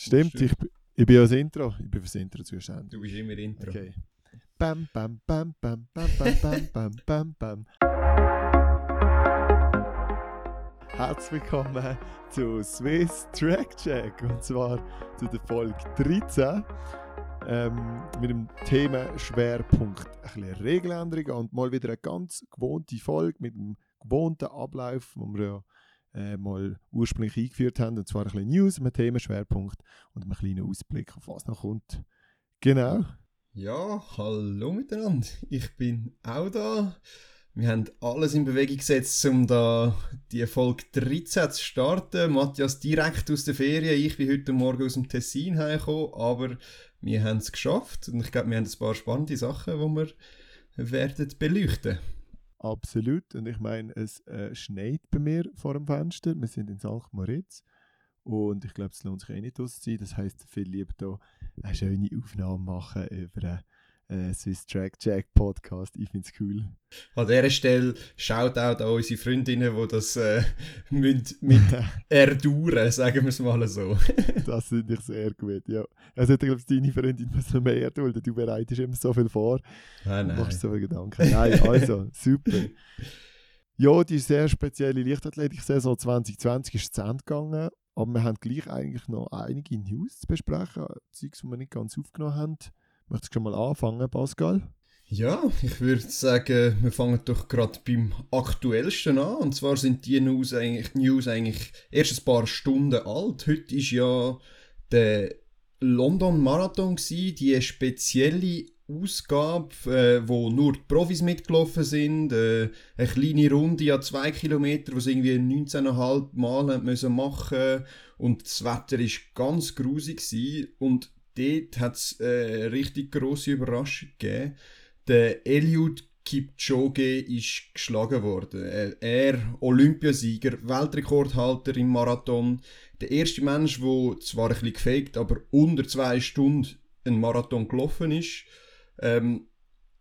Stimmt, ich, ich bin ja das Intro. Ich bin fürs Intro zuständig. Du bist immer Intro. Okay. Bam, bam, bam, bam, bam, bam, bam, bam, bam, bam. Herzlich willkommen zu Swiss Track Check und zwar zu der Folge 13 ähm, mit dem Thema Schwerpunkt ein bisschen Regeländerungen und mal wieder eine ganz gewohnte Folge mit dem gewohnten Ablauf, den wir ja äh, mal ursprünglich eingeführt haben, und zwar ein bisschen News, einem Themenschwerpunkt und einen kleinen Ausblick auf was noch kommt. Genau. Ja, hallo miteinander. Ich bin auch da. Wir haben alles in Bewegung gesetzt, um da die Folge 13 zu starten. Matthias direkt aus der Ferien. Ich bin heute Morgen aus dem Tessin hergekommen, aber wir haben es geschafft. Und ich glaube, wir haben ein paar spannende Sachen, die wir werden beleuchten Absolut. Und ich meine, es äh, schneit bei mir vor dem Fenster. Wir sind in St. Moritz. Und ich glaube, es lohnt sich eh nicht sein. Das heisst, viel lieber hier eine schöne Aufnahme machen über äh, Swiss Track Jack Podcast. Ich finde es cool. An dieser Stelle schaut auch an unsere Freundinnen, die das äh, mit, mit erdauern, sagen wir es mal so. das finde ich sehr gut, ja. Also ich glaube, deine Freundin muss noch mehr erdulden. Du bereitest immer so viel vor. Nein, nein. Du machst so viele Gedanken. Nein, also, super. Ja, die sehr spezielle Leichtathletik-Saison 2020 ist zu Ende gegangen aber wir haben gleich eigentlich noch einige News zu besprechen, Zeugs, die wir nicht ganz aufgenommen haben. Möchtest du schon mal anfangen, Pascal? Ja, ich würde sagen, wir fangen doch gerade beim aktuellsten an. Und zwar sind die News eigentlich, News eigentlich erst ein paar Stunden alt. Heute ist ja der London Marathon gewesen, die spezielle Ausgabe, äh, wo nur die Profis mitgelaufen sind, äh, eine kleine Runde an zwei Kilometer, wo sie irgendwie 19,5 Mal müssen machen und das Wetter ist ganz grusig und dort hat es äh, eine richtig grosse Überraschung gegeben. Der Eliud Kipchoge ist geschlagen worden. Äh, er, Olympiasieger, Weltrekordhalter im Marathon, der erste Mensch, der zwar ein bisschen gefaked, aber unter zwei Stunden einen Marathon gelaufen ist. Ähm,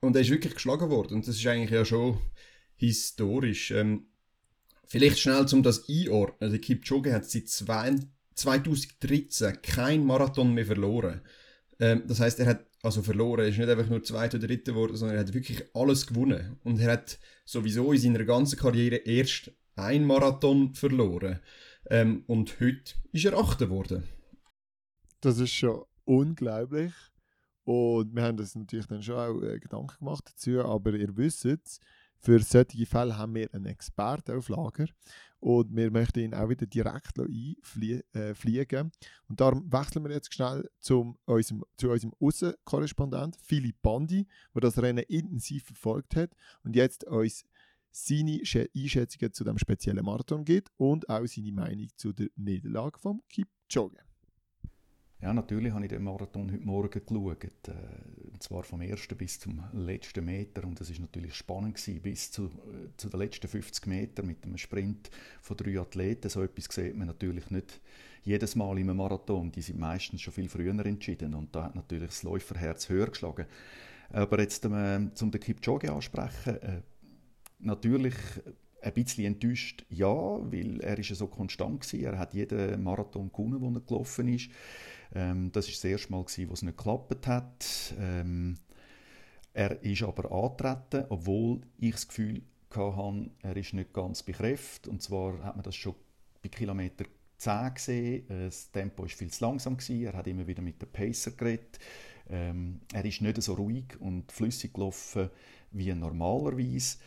und er ist wirklich geschlagen worden. Und das ist eigentlich ja schon historisch. Ähm, vielleicht schnell, um das einordnen. Der also Kipchoge hat seit 2013 kein Marathon mehr verloren. Ähm, das heißt, er hat also verloren, er ist nicht einfach nur zweiter oder dritter geworden, sondern er hat wirklich alles gewonnen. Und er hat sowieso in seiner ganzen Karriere erst ein Marathon verloren. Ähm, und heute ist er Achter geworden. Das ist schon unglaublich. Und wir haben uns natürlich dann schon auch äh, Gedanken gemacht dazu, aber ihr wisst es, für solche Fälle haben wir einen Experten auf Lager und wir möchten ihn auch wieder direkt einfliegen. Äh, und darum wechseln wir jetzt schnell zum, unserem, zu unserem Außenkorrespondent Philipp Bandi, der das Rennen intensiv verfolgt hat und jetzt uns seine Einschätzungen zu dem speziellen Marathon gibt und auch seine Meinung zu der Niederlage vom Kipchoge. Ja, natürlich habe ich den Marathon heute Morgen geschaut. Äh, und zwar vom ersten bis zum letzten Meter. Und es ist natürlich spannend gewesen, bis zu, äh, zu den letzten 50 Metern mit einem Sprint von drei Athleten. So etwas sieht man natürlich nicht jedes Mal im Marathon. Die sind meistens schon viel früher entschieden. Und da hat natürlich das Läuferherz höher geschlagen. Aber jetzt, äh, zum den Kipchoge ansprechen, äh, natürlich ein bisschen enttäuscht, ja, weil er ist ja so konstant war. Er hat jeden Marathon gewonnen, den er gelaufen ist. Ähm, das war das erste Mal, wo es nicht geklappt hat. Ähm, er ist aber angetreten, obwohl ich das Gefühl hatte, er ist nicht ganz bei. Und zwar hat man das schon bei Kilometer 10 gesehen. Äh, das Tempo war viel zu langsam. Gewesen. Er hat immer wieder mit dem Pacer geredet. Ähm, er ist nicht so ruhig und flüssig gelaufen wie normalerweise.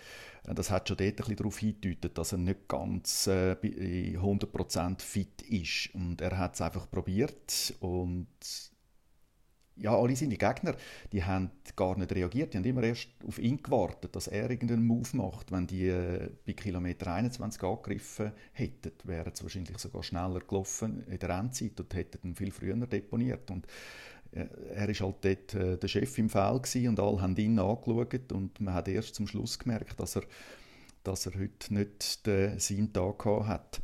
Äh, das hat schon dort ein darauf hingedeutet, dass er nicht ganz äh, 100% fit ist. Und er hat es einfach probiert und ja, alle seine Gegner, die haben gar nicht reagiert. Die haben immer erst auf ihn gewartet, dass er irgendeinen Move macht. Wenn die äh, bei Kilometer 21 angegriffen hätten, wären sie wahrscheinlich sogar schneller gelaufen in der Endzeit und hätten ihn viel früher deponiert. Und äh, er war halt dort äh, der Chef im Feld und alle haben ihn angeschaut und man hat erst zum Schluss gemerkt, dass er, dass er heute nicht den, seinen Tag hat.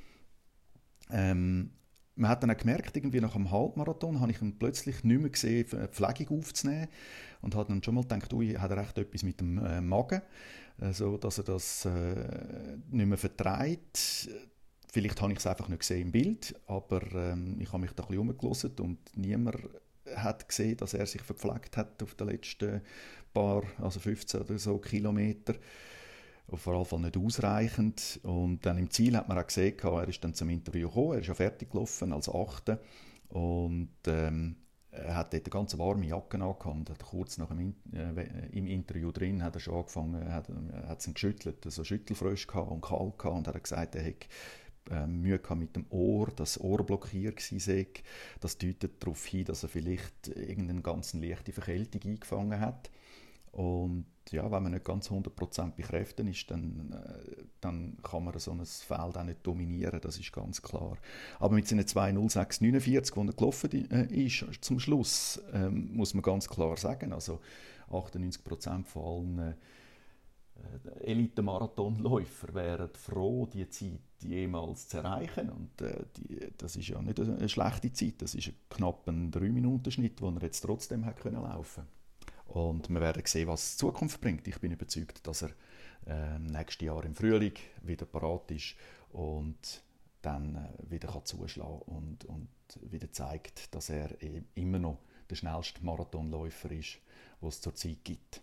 Ähm, man hat dann auch gemerkt, irgendwie nach einem Halbmarathon habe ich ihn plötzlich nicht mehr gesehen, Pflegung aufzunehmen und habe dann schon mal gedacht, ui, hat er echt etwas mit dem äh, Magen, also, dass er das äh, nicht mehr vertreibt vielleicht habe ich es einfach nicht gesehen im Bild, aber ähm, ich habe mich da ein bisschen umgelassen und niemand hat gesehen, dass er sich verpflegt hat auf den letzten paar, also 15 oder so Kilometer. Auf jeden nicht ausreichend. Und dann im Ziel hat man auch gesehen, er ist dann zum Interview gekommen, er ist ja fertig gelaufen als Achte. Und ähm, er hat dort eine ganz warme Jacke angehabt. Hat kurz nach dem äh, im Interview drin hat er schon angefangen, hat, hat es geschüttelt, so also Schüttelfrösche und kalt gehabt und hat gesagt, er hätte äh, Mühe mit dem Ohr, das Ohr blockiert sei. Das deutet darauf hin, dass er vielleicht irgendeine ganz leichte Verkältung eingefangen hat. Und ja, wenn man nicht ganz 100% bei Kräften ist, dann, äh, dann kann man so ein Feld auch nicht dominieren, das ist ganz klar. Aber mit seinen 2.06.49, die er gelaufen äh, ist, zum Schluss, ähm, muss man ganz klar sagen, also 98% von allen äh, Elite-Marathonläufer wären froh, diese Zeit jemals zu erreichen. Und äh, die, das ist ja nicht eine schlechte Zeit, das ist ein knapper 3-Minuten-Schnitt, den er jetzt trotzdem hat können laufen und wir werden sehen, was die Zukunft bringt. Ich bin überzeugt, dass er äh, nächstes Jahr im Frühling wieder parat ist und dann äh, wieder kann zuschlagen und, und wieder zeigt, dass er e-, immer noch der schnellste Marathonläufer ist, was es zurzeit gibt.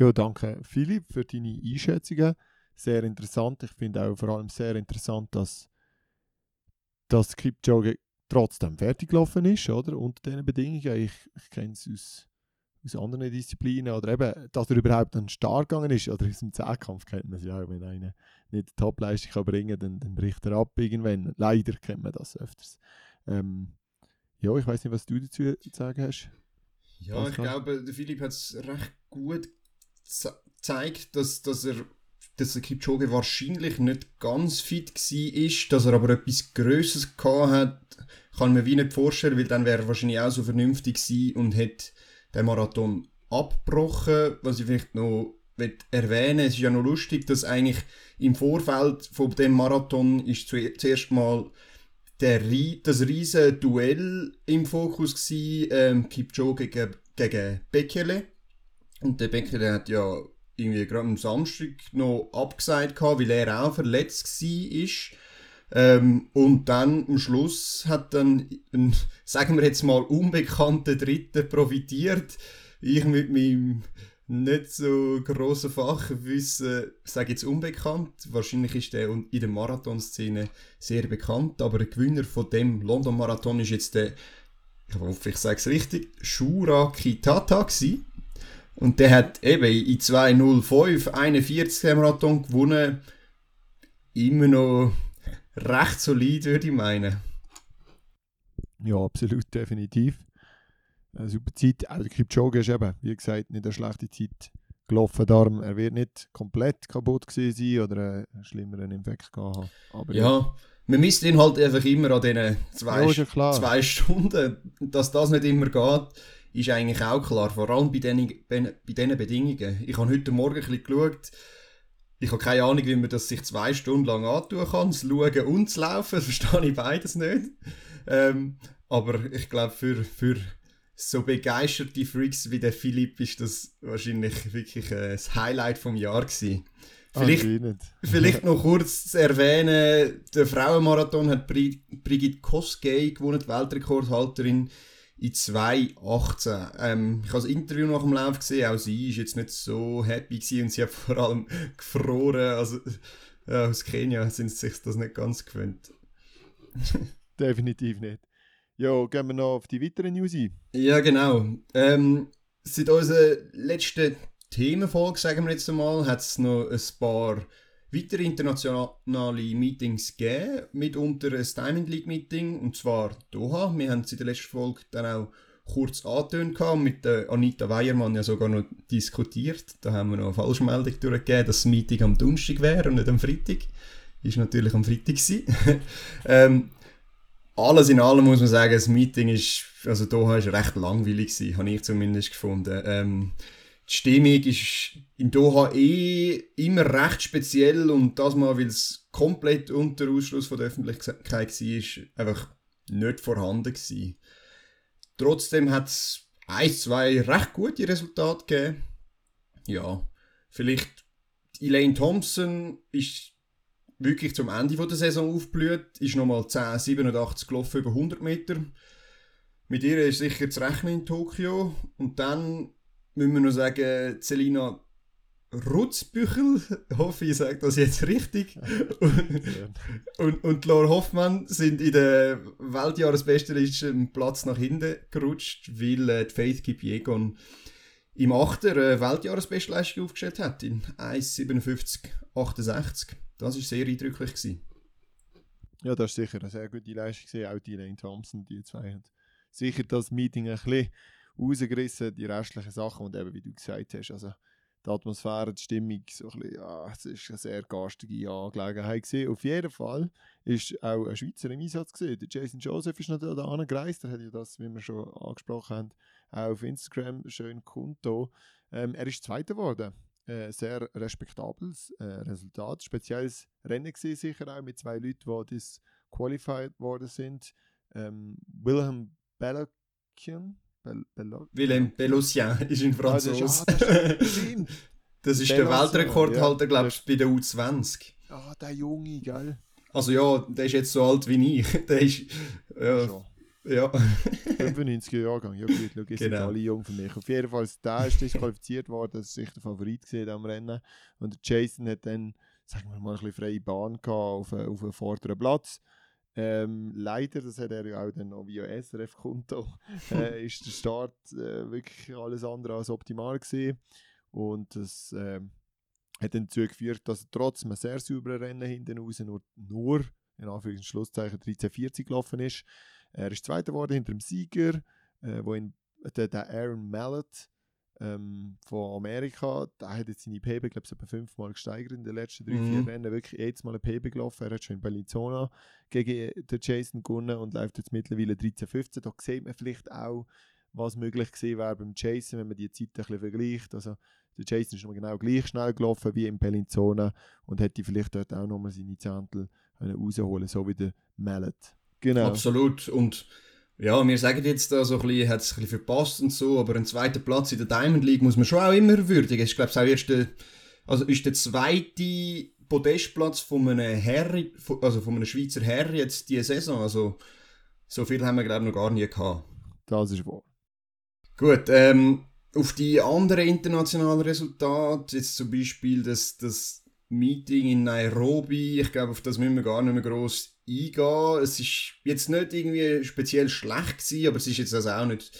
Ja, danke Philipp für deine Einschätzungen. Sehr interessant. Ich finde auch vor allem sehr interessant, dass das Kipchoge trotzdem fertig gelaufen ist, oder? Unter diesen Bedingungen. Ich, ich kenne es aus, aus anderen Disziplinen. Oder eben, dass er überhaupt dann stark gegangen ist. Oder aus dem Zehnkampf kennt man es ja auch. Wenn einer nicht die Topleistung bringen kann, dann, dann bricht er ab irgendwann. Leider kennt man das öfters. Ähm, ja, ich weiß nicht, was du dazu zu sagen hast. Ja, Pascal? ich glaube, der Philipp hat es recht gut gezeigt, dass, dass er dass der Kipchoge wahrscheinlich nicht ganz fit war, dass er aber etwas Größeres hat, kann man wie nicht vorstellen, weil dann wäre er wahrscheinlich auch so vernünftig gewesen und hätte den Marathon abgebrochen. Was ich vielleicht noch erwähnen es ist ja noch lustig, dass eigentlich im Vorfeld von dem Marathon ist zuerst mal der, das riesige Duell im Fokus gewesen, ähm, Kipchoge gegen, gegen Bekele. Und der Bekele hat ja irgendwie gerade am Samstag noch abgesagt gehabt, weil er auch verletzt war. Ähm, und dann am Schluss hat dann ein, sagen wir jetzt mal, unbekannter Dritter profitiert. Ich mit meinem nicht so grossen Fachwissen, sage jetzt unbekannt. Wahrscheinlich ist der in der Marathonszene sehr bekannt, aber der Gewinner von dem London Marathon ist jetzt der, ich hoffe, ich sage es richtig, Shura Kitata gewesen. Und der hat eben in 2.05 41 Marathon gewonnen. Immer noch recht solid, würde ich meinen. Ja, absolut, definitiv. Eine super Zeit. Auch der Kipchoge ist eben, wie gesagt, nicht eine schlechte Zeit gelaufen. Darum, er wird nicht komplett kaputt gewesen sein oder einen schlimmeren Infekt gehabt haben. Aber ja, ja, man misst ihn halt einfach immer an diesen zwei, ja, zwei Stunden. Dass das nicht immer geht ist eigentlich auch klar, vor allem bei diesen, bei diesen Bedingungen. Ich habe heute Morgen ein bisschen geschaut, ich habe keine Ahnung, wie man das sich zwei Stunden lang antun kann, das Schauen und das Laufen, verstehe ich beides nicht. Ähm, aber ich glaube, für, für so begeisterte Freaks wie der Philipp ist das wahrscheinlich wirklich äh, das Highlight vom Jahr gewesen. Vielleicht, vielleicht noch kurz zu erwähnen, der Frauenmarathon hat Brigitte Kosgei gewonnen, die Weltrekordhalterin in 2018. Ähm, ich habe das Interview nach dem Lauf gesehen, auch sie ist jetzt nicht so happy gewesen und sie hat vor allem gefroren. Also ja, aus Kenia sind sie sich das nicht ganz gewöhnt. Definitiv nicht. Ja, gehen wir noch auf die weiteren News ein. Ja, genau. Ähm, seit unserer letzten Themenfolge, sagen wir jetzt einmal, hat es noch ein paar weitere internationale Meetings gegeben, mitunter ein Diamond League Meeting, und zwar Doha. Wir haben es in der letzten Folge dann auch kurz angetönt mit der Anita Weiermann ja sogar noch diskutiert. Da haben wir noch eine Falschmeldung durchgegeben, dass das Meeting am Donnerstag wäre und nicht am Freitag. Ist natürlich am Freitag ähm, alles in allem muss man sagen, das Meeting ist, also Doha ist recht langweilig habe ich zumindest gefunden. Ähm, die Stimmung ist in Doha eh immer recht speziell und das mal, weil es komplett unter Ausschluss von der Öffentlichkeit war, einfach nicht vorhanden gewesen. Trotzdem hat es ein, zwei recht gute Resultate gegeben. Ja, vielleicht Elaine Thompson ist wirklich zum Ende der Saison aufgeblüht, ist nochmal 10,87 gelaufen über 100 Meter. Mit ihr ist sicher zu rechnen in Tokio. Und dann müssen wir noch sagen, Selina Rutzbüchel, hoffe ich sage das jetzt richtig, und, und, und Laura Hoffmann sind in der Weltjahresbestenliste Platz nach hinten gerutscht, weil äh, die Faith Kipiegon im Achter eine Weltjahresbestleistung aufgestellt hat, in 1,57,68. Das war sehr eindrücklich. Gewesen. Ja, das ist sicher eine sehr gute Leistung. Gewesen. Auch die Lane Thompson, die zwei haben sicher das Meeting ein bisschen rausgerissen, die restlichen Sachen und eben, wie du gesagt hast, also die Atmosphäre, die Stimmung, so ein bisschen, ja, es ist eine sehr garstige Angelegenheit gewesen. Auf jeden Fall ist auch ein Schweizer im Einsatz gewesen. Der Jason Joseph ist noch da angereist, der hat ja das, wie wir schon angesprochen haben, auch auf Instagram schön Konto. Ähm, er ist Zweiter geworden. Äh, sehr respektables äh, Resultat. Spezielles Rennen gewesen, sicher auch mit zwei Leuten, die disqualified worden sind. Ähm, Wilhelm Bellakian, Bel Willem Bellocien ist in Französisch. Ah, das ist, ah, das ist der Weltrekordhalter, ja, glaube ich, bei der U20. Ah, der Junge, gell? Also ja, der ist jetzt so alt wie ich. Der ist. Ja. ja. 95er Jahrgang, ja gut, schau, genau. sind alle jung für mich. Auf jeden Fall, der ist disqualifiziert worden, das ist sicher der Favorit gesehen am Rennen. Und der Jason hat dann, sagen wir mal, ein bisschen freie Bahn gehabt auf, auf einem vorderen Platz. Ähm, leider, das hat er ja auch dann noch via SRF-Konto, äh, ist der Start äh, wirklich alles andere als optimal gewesen. Und das äh, hat dann dazu geführt, dass er trotz einem sehr sauberen Rennen hinten raus nur, nur in Anführungs- Schlusszeichen 1340 gelaufen ist. Er ist Zweiter geworden hinter dem Sieger, äh, wo ihn, der, der Aaron Mallet ähm, von Amerika, der hat jetzt seine PB, glaube ich, etwa fünfmal gesteigert in den letzten drei, mhm. vier Rennen. Wirklich jedes Mal eine PB gelaufen. Er hat schon in Bellinzona gegen den Jason gewonnen und läuft jetzt mittlerweile 13-15. Da sieht man vielleicht auch, was möglich gewesen wäre beim Jason, wenn man die Zeit ein bisschen vergleicht. Also, der Jason ist noch genau gleich schnell gelaufen wie in Bellinzona und hätte vielleicht dort auch nochmal seine Zehntel rausholen so wie der Mallet. Genau. Absolut. Und ja, wir sagen jetzt da so ein bisschen, hat es ein bisschen verpasst und so, aber ein zweiter Platz in der Diamond League muss man schon auch immer würdigen. Ich glaube, es auch erst der, also ist der zweite Podestplatz von einem Herr, also von einem Schweizer Herr jetzt diese Saison. Also so viel haben wir glaube ich noch gar nie gehabt. Das ist wahr. Gut, ähm, auf die anderen internationalen Resultate, jetzt zum Beispiel das, das Meeting in Nairobi, ich glaube, auf das müssen wir gar nicht mehr groß eingehen. Es ist jetzt nicht irgendwie speziell schlecht gewesen, aber es ist jetzt also auch nicht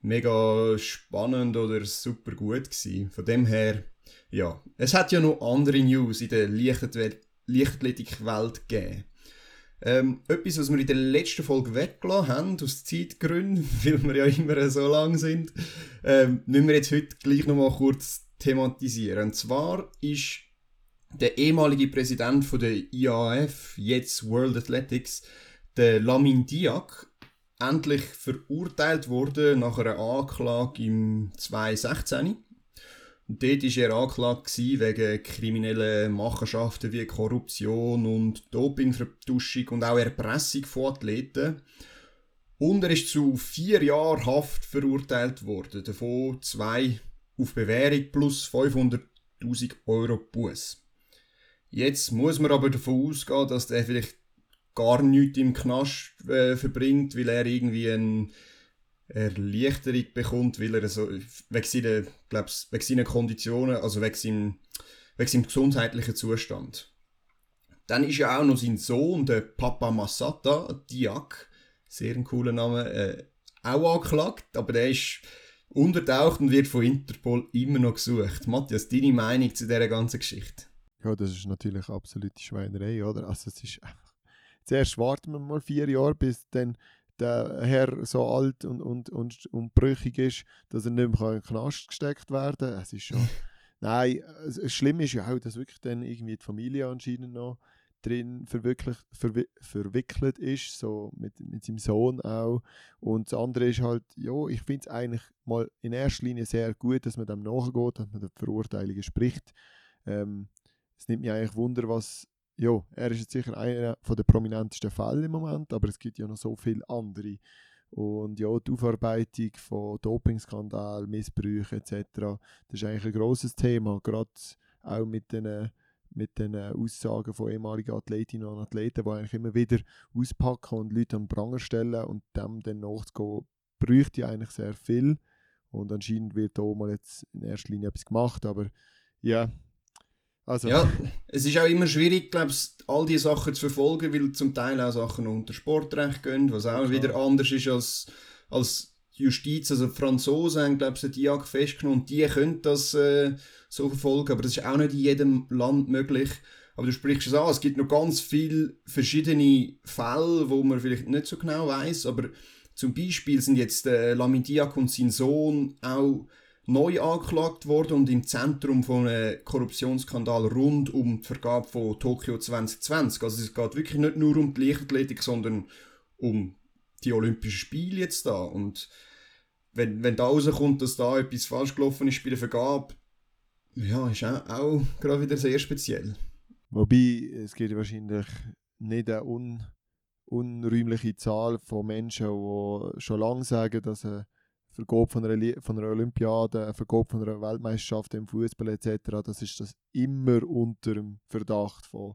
mega spannend oder super gut gewesen. Von dem her, ja. Es hat ja noch andere News in der Leichtathletik-Welt gegeben. Ähm, etwas, was wir in der letzten Folge weggelassen haben, aus Zeitgründen, weil wir ja immer so lang sind, ähm, müssen wir jetzt heute gleich nochmal kurz thematisieren. Und zwar ist der ehemalige Präsident von der IAF, jetzt World Athletics, der Lamin Diak, endlich verurteilt wurde nach einer Anklage im 2016. Und dort war er angeklagt wegen kriminellen Machenschaften wie Korruption und Dopingvertuschung und auch Erpressung von Athleten. Und er ist zu vier Jahren Haft verurteilt worden, davon zwei auf Bewährung plus 500.000 Euro Buß. Jetzt muss man aber davon ausgehen, dass der vielleicht gar nichts im Knast äh, verbringt, weil er irgendwie eine Erleichterung bekommt, weil er so, wegen seiner, glaub's, wegen seiner Konditionen, also wegen seinem, wegen seinem gesundheitlichen Zustand. Dann ist ja auch noch sein Sohn, der Papa Masata, Diak, sehr ein cooler Name, äh, auch angeklagt, aber der ist untertaucht und wird von Interpol immer noch gesucht. Matthias, deine Meinung zu dieser ganzen Geschichte? Ja, das ist natürlich absolute Schweinerei, oder? Also es ist einfach... Zuerst warten wir mal vier Jahre, bis dann der Herr so alt und, und, und, und brüchig ist, dass er nicht mehr in den Knast gesteckt werden kann. Es ist schon... Nein, es, Schlimm ist ja auch, dass wirklich dann irgendwie die Familie anscheinend noch drin verwickelt, verwi verwickelt ist, so mit, mit seinem Sohn auch. Und das andere ist halt, ja, ich finde es eigentlich mal in erster Linie sehr gut, dass man dem nachgeht, dass man die Verurteilungen spricht. Ähm, es nimmt mich eigentlich Wunder, was. Ja, er ist jetzt sicher einer der prominentesten Fälle im Moment, aber es gibt ja noch so viele andere. Und ja, die Aufarbeitung von Dopingskandal, Missbrüchen etc., das ist eigentlich ein grosses Thema, gerade auch mit den, mit den Aussagen von ehemaligen Athletinnen und Athleten, die eigentlich immer wieder auspacken und Leute an Pranger stellen und dem dann nachzugehen, bräuchte eigentlich sehr viel. Und anscheinend wird da mal jetzt in erster Linie etwas gemacht, aber ja, also. Ja, es ist auch immer schwierig, glaube ich, all diese Sachen zu verfolgen, weil zum Teil auch Sachen unter Sportrecht gehen, was auch ja. wieder anders ist als, als Justiz. Also die Franzosen haben, glaube ich, die Jagd festgenommen und die können das äh, so verfolgen, aber das ist auch nicht in jedem Land möglich. Aber du sprichst es an, es gibt noch ganz viele verschiedene Fälle, wo man vielleicht nicht so genau weiß, aber zum Beispiel sind jetzt äh, Lamin Diak und sein Sohn auch neu angeklagt worden und im Zentrum von einem Korruptionsskandal rund um die Vergabe von Tokio 2020. Also es geht wirklich nicht nur um die Leichtathletik, sondern um die Olympischen Spiele jetzt da. Und wenn, wenn da rauskommt, dass da etwas falsch gelaufen ist bei der Vergabe, ja, ist auch, auch gerade wieder sehr speziell. Wobei, es gibt wahrscheinlich nicht eine un unräumliche Zahl von Menschen, die schon lange sagen, dass eine Vergabe von einer, von einer Olympiade, eine Vergabe von einer Weltmeisterschaft im Fußball etc., das ist das immer unter dem Verdacht von,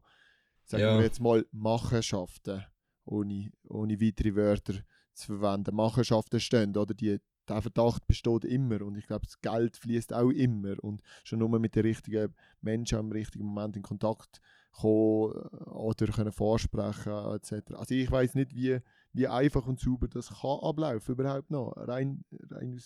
sagen ja. wir jetzt mal, Machenschaften, ohne, ohne weitere Wörter zu verwenden. Machenschaften stehen, oder die, der Verdacht besteht immer und ich glaube, das Geld fließt auch immer und schon nur mit den richtigen Menschen im richtigen Moment in Kontakt kommen äh, oder können vorsprechen etc. Also ich weiß nicht, wie wie einfach und sauber das kann ablaufen überhaupt noch. Rein, rein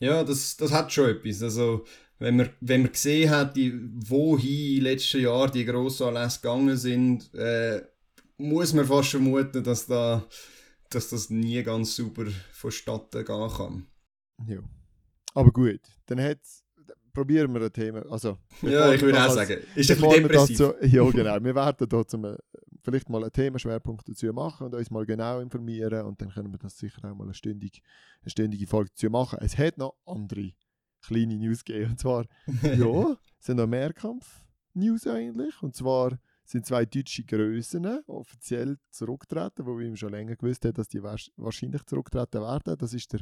ja, das, das hat schon etwas. Also, wenn man, wenn man gesehen hat, die, wohin letzten Jahr die grossen Anlässe gegangen sind, äh, muss man fast vermuten, dass, da, dass das nie ganz sauber vonstatten gehen kann. Ja. Aber gut, dann hat probieren wir ein Thema. Also, ja, ich würde auch sagen, ist ein depressiv. Dazu, ja, genau. Wir werden da zum, vielleicht mal einen Themenschwerpunkt dazu machen und uns mal genau informieren und dann können wir das sicher auch mal eine stündige, eine stündige Folge dazu machen. Es hat noch andere kleine News gegeben und zwar, ja, es sind noch Mehrkampf-News eigentlich und zwar sind zwei deutsche Größen offiziell zurücktreten, wo wir schon länger gewusst haben, dass die wahrscheinlich zurücktreten werden. Das ist der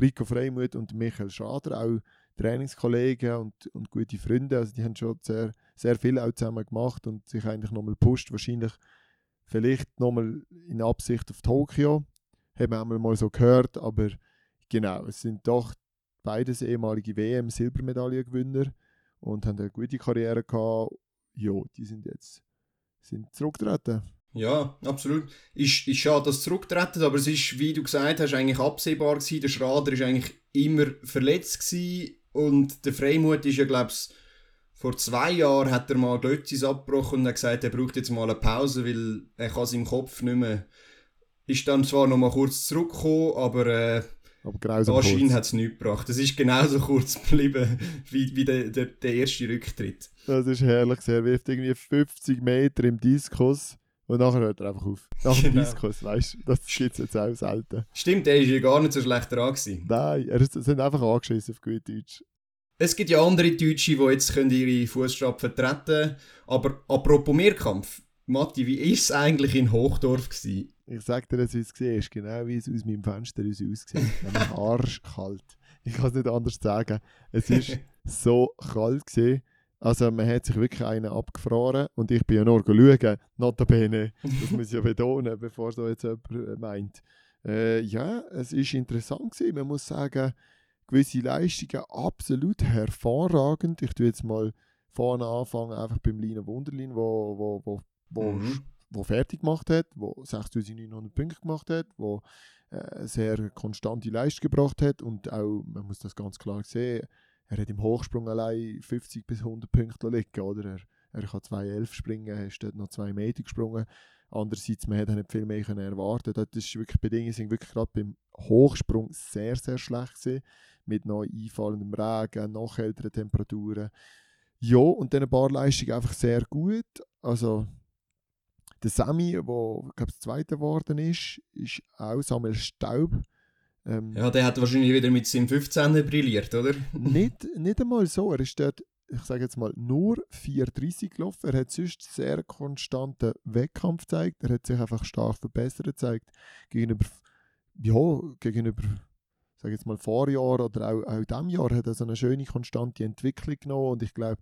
Rico Freimuth und Michael Schader, auch Trainingskollegen und, und gute Freunde. Also die haben schon sehr, sehr viel auch zusammen gemacht und sich eigentlich nochmal pusht. Wahrscheinlich vielleicht nochmal in Absicht auf Tokio. Haben wir mal so gehört, aber genau, es sind doch beides ehemalige WM-Silbermedaillengewinner und haben eine gute Karriere gehabt. Ja, die sind jetzt sind zurückgetreten. Ja, absolut. Ist, ist schade, dass sie zurücktreten, aber es ist, wie du gesagt hast, eigentlich absehbar gewesen. Der Schrader ist eigentlich immer verletzt gewesen und der Freimut ist ja, glaube ich, vor zwei Jahren hat er mal Glötzis abgebrochen und hat gesagt, er braucht jetzt mal eine Pause, weil er kann seinem Kopf nicht mehr. Ist dann zwar noch mal kurz zurückgekommen, aber äh, aber anscheinend hat es nichts gebracht. Es ist genauso kurz geblieben wie, wie der, der, der erste Rücktritt. Das ist herrlich. Er wirft irgendwie 50 Meter im Diskus und nachher hört er einfach auf. Nach dem genau. Diskus, weißt du, das gibt es jetzt auch selten. Stimmt, der war ja gar nicht so schlecht dran. Gewesen. Nein, er sind einfach angeschissen auf gut Deutsch. Es gibt ja andere Deutsche, die jetzt ihre Fußstapfen vertreten können. Aber apropos Mehrkampf, Matti, wie war es eigentlich in Hochdorf? Gewesen? Ich sag dir, wie es war, genau wie es aus meinem Fenster aus aussieht. arschkalt. Ich kann es nicht anders sagen. Es war so kalt. Gewesen. Also man hat sich wirklich einen abgefroren und ich bin ja nur schauen, notabene, das muss ich ja betonen, bevor so jetzt jemand meint. Äh, ja, es ist interessant gewesen. Man muss sagen, gewisse Leistungen absolut hervorragend. Ich tue jetzt mal vorne anfangen, einfach beim Lina Wunderlin, wo, wo, wo, wo, mhm. wo fertig gemacht hat, wo 6900 Punkte gemacht hat, wo äh, sehr konstante Leistung gebracht hat und auch, man muss das ganz klar sehen, er hat im Hochsprung allein 50 bis 100 Punkte liegen, oder? Er, er kann 2,11 springen, er ist dort noch 2 Meter gesprungen. Andererseits, man hätte nicht viel mehr können erwarten Das ist wirklich, Bedingungen sind wirklich gerade beim Hochsprung sehr, sehr schlecht gewesen, mit noch einfallendem Regen, noch älteren Temperaturen. Ja, und dann ein paar Leistungen einfach sehr gut. Also, der Sami, der, glaube ich, Zweiter geworden ist, ist auch Samuel Staub ähm, ja, der hat wahrscheinlich wieder mit seinem 15 brilliert, oder? nicht, nicht einmal so. Er ist dort, ich sage jetzt mal, nur 4,30 gelaufen. Er hat sonst sehr konstanten Wettkampf gezeigt. Er hat sich einfach stark verbessert gezeigt. Gegenüber, ja, gegenüber, sage jetzt mal, Vorjahr oder auch, auch diesem Jahr hat er so eine schöne, konstante Entwicklung genommen. Und ich glaube,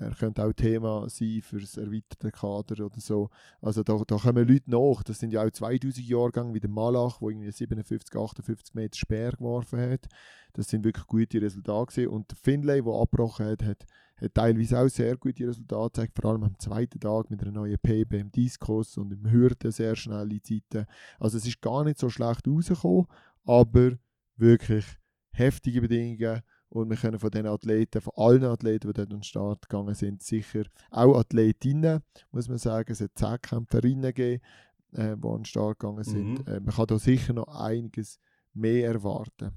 Er könnte auch Thema sein für das erweiterte Kader oder so. Also da, da kommen Leute nach. Das sind ja auch 2000 Jahrgänge wie der Malach, der irgendwie 57, 58 Meter Speer geworfen hat. Das sind wirklich gute Resultate gewesen. Und der Finlay, der abgebrochen hat, hat, hat teilweise auch sehr gute Resultate gezeigt. Vor allem am zweiten Tag mit einer neuen PB im Diskus und im Hürden sehr schnelle Zeiten. Also es ist gar nicht so schlecht rausgekommen, aber wirklich heftige Bedingungen und wir können von den Athleten, von allen Athleten, die dort an den Start gegangen sind, sicher auch Athletinnen, muss man sagen, es hat Zehnkämpferinnen gegeben, äh, die an den Start gegangen sind. Mhm. Äh, man kann da sicher noch einiges mehr erwarten.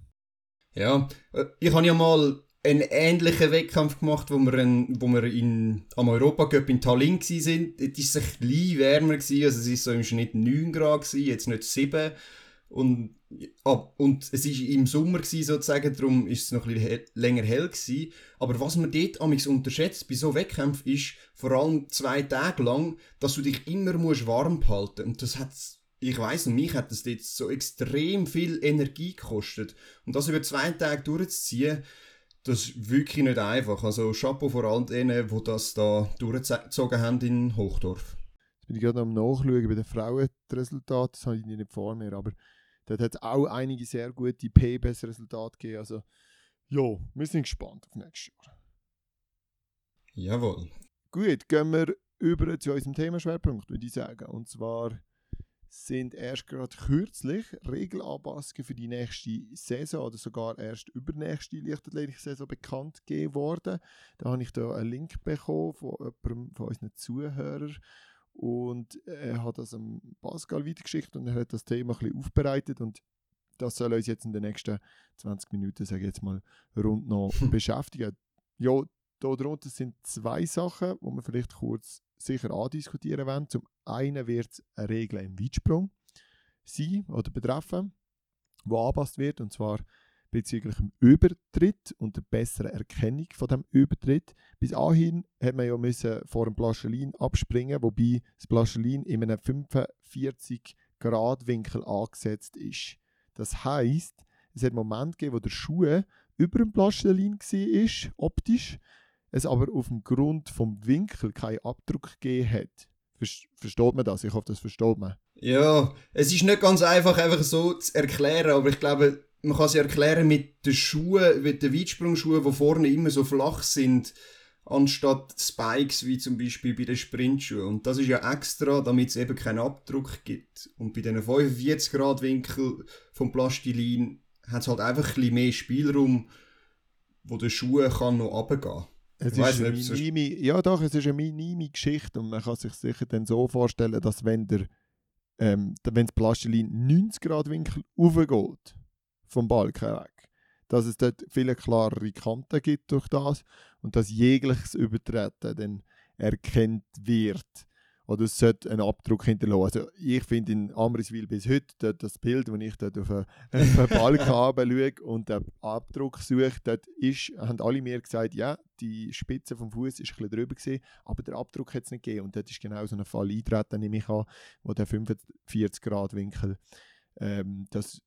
Ja, äh, ich habe ja mal einen ähnlichen Wettkampf gemacht, wo wir, in, wo wir in, am Europacup in Tallinn waren. Dort war es ein bisschen wärmer, gewesen, also es war so im Schnitt 9 Grad, gewesen, jetzt nicht 7. Und, ah, und es war im Sommer gewesen, sozusagen, darum ist es noch ein bisschen hell, länger hell gewesen. Aber was man dort amigs unterschätzt bei so Wettkämpfen ist, vor allem zwei Tage lang, dass du dich immer musst warm halten Und das hat, ich weiß und mich hat das dort so extrem viel Energie gekostet. Und das über zwei Tage durchzuziehen, das ist wirklich nicht einfach. Also Chapeau vor allem denen, die das da durchgezogen haben in Hochdorf. Jetzt bin ich gerade am Nachschauen bei den Frauen die Resultate, das habe ich nicht vor mir, aber Dort hat es auch einige sehr gute PBS-Resultate gegeben. Also, ja, wir sind gespannt auf nächstes Jahr. Jawohl. Gut, gehen wir über zu unserem Themenschwerpunkt, würde ich sagen. Und zwar sind erst gerade kürzlich Regelanpassungen für die nächste Saison oder sogar erst übernächste Leichtathletik-Saison bekannt gegeben worden. Da habe ich da einen Link bekommen von jemandem von unseren Zuhörern und er hat das an Pascal weitergeschickt und er hat das Thema ein bisschen aufbereitet und das soll uns jetzt in den nächsten 20 Minuten, sage ich jetzt mal, rund noch beschäftigen. Ja, darunter sind zwei Sachen, die wir vielleicht kurz sicher andiskutieren wollen. Zum einen wird es eine Regel im Weitsprung sein oder betreffen, die angepasst wird, und zwar bezüglich dem Übertritt und der besseren Erkennung von dem Übertritt. Bis dahin hat man ja müssen vor dem Plaschelin abspringen, wobei das Plaschelin in einem 45 Grad Winkel angesetzt ist. Das heißt, es hat Momente gegeben, wo der Schuh über dem Plaschelin war, optisch, es aber auf dem Grund vom Winkel keinen Abdruck gegeben hat. Versteht man das? Ich hoffe, das versteht man. Ja, es ist nicht ganz einfach, einfach so zu erklären, aber ich glaube, man kann sie erklären mit den Schuhen, mit den Weitsprungschuhen, die vorne immer so flach sind, anstatt Spikes wie zum Beispiel bei den Sprintschuhen. Und das ist ja extra, damit es eben keinen Abdruck gibt. Und bei diesen 45 Grad Winkel vom Plastilin hat es halt einfach ein bisschen mehr Spielraum, wo der Schuh kann noch runtergehen es ist eine minime, ja doch, es ist eine minime Geschichte und man kann sich sicher dann so vorstellen, dass wenn der ähm, wenn das Plastilin 90 Grad Winkel aufgeht, vom Balken weg. Dass es dort viele klarere Kanten gibt durch das und dass jegliches Übertreten dann erkennt wird. Oder es sollte einen Abdruck hinterlassen. Also ich finde in Amriswil bis heute dort das Bild, wo ich dort auf einen, einen Balken schaue und den Abdruck suche, dort ist, haben alle mir gesagt, ja, die Spitze vom Fuß ist ein bisschen drüber gewesen, aber der Abdruck hat es nicht gegeben. Und dort ist genau so ein Fall eintreten, nehme ich an, wo der 45 Grad Winkel ähm, das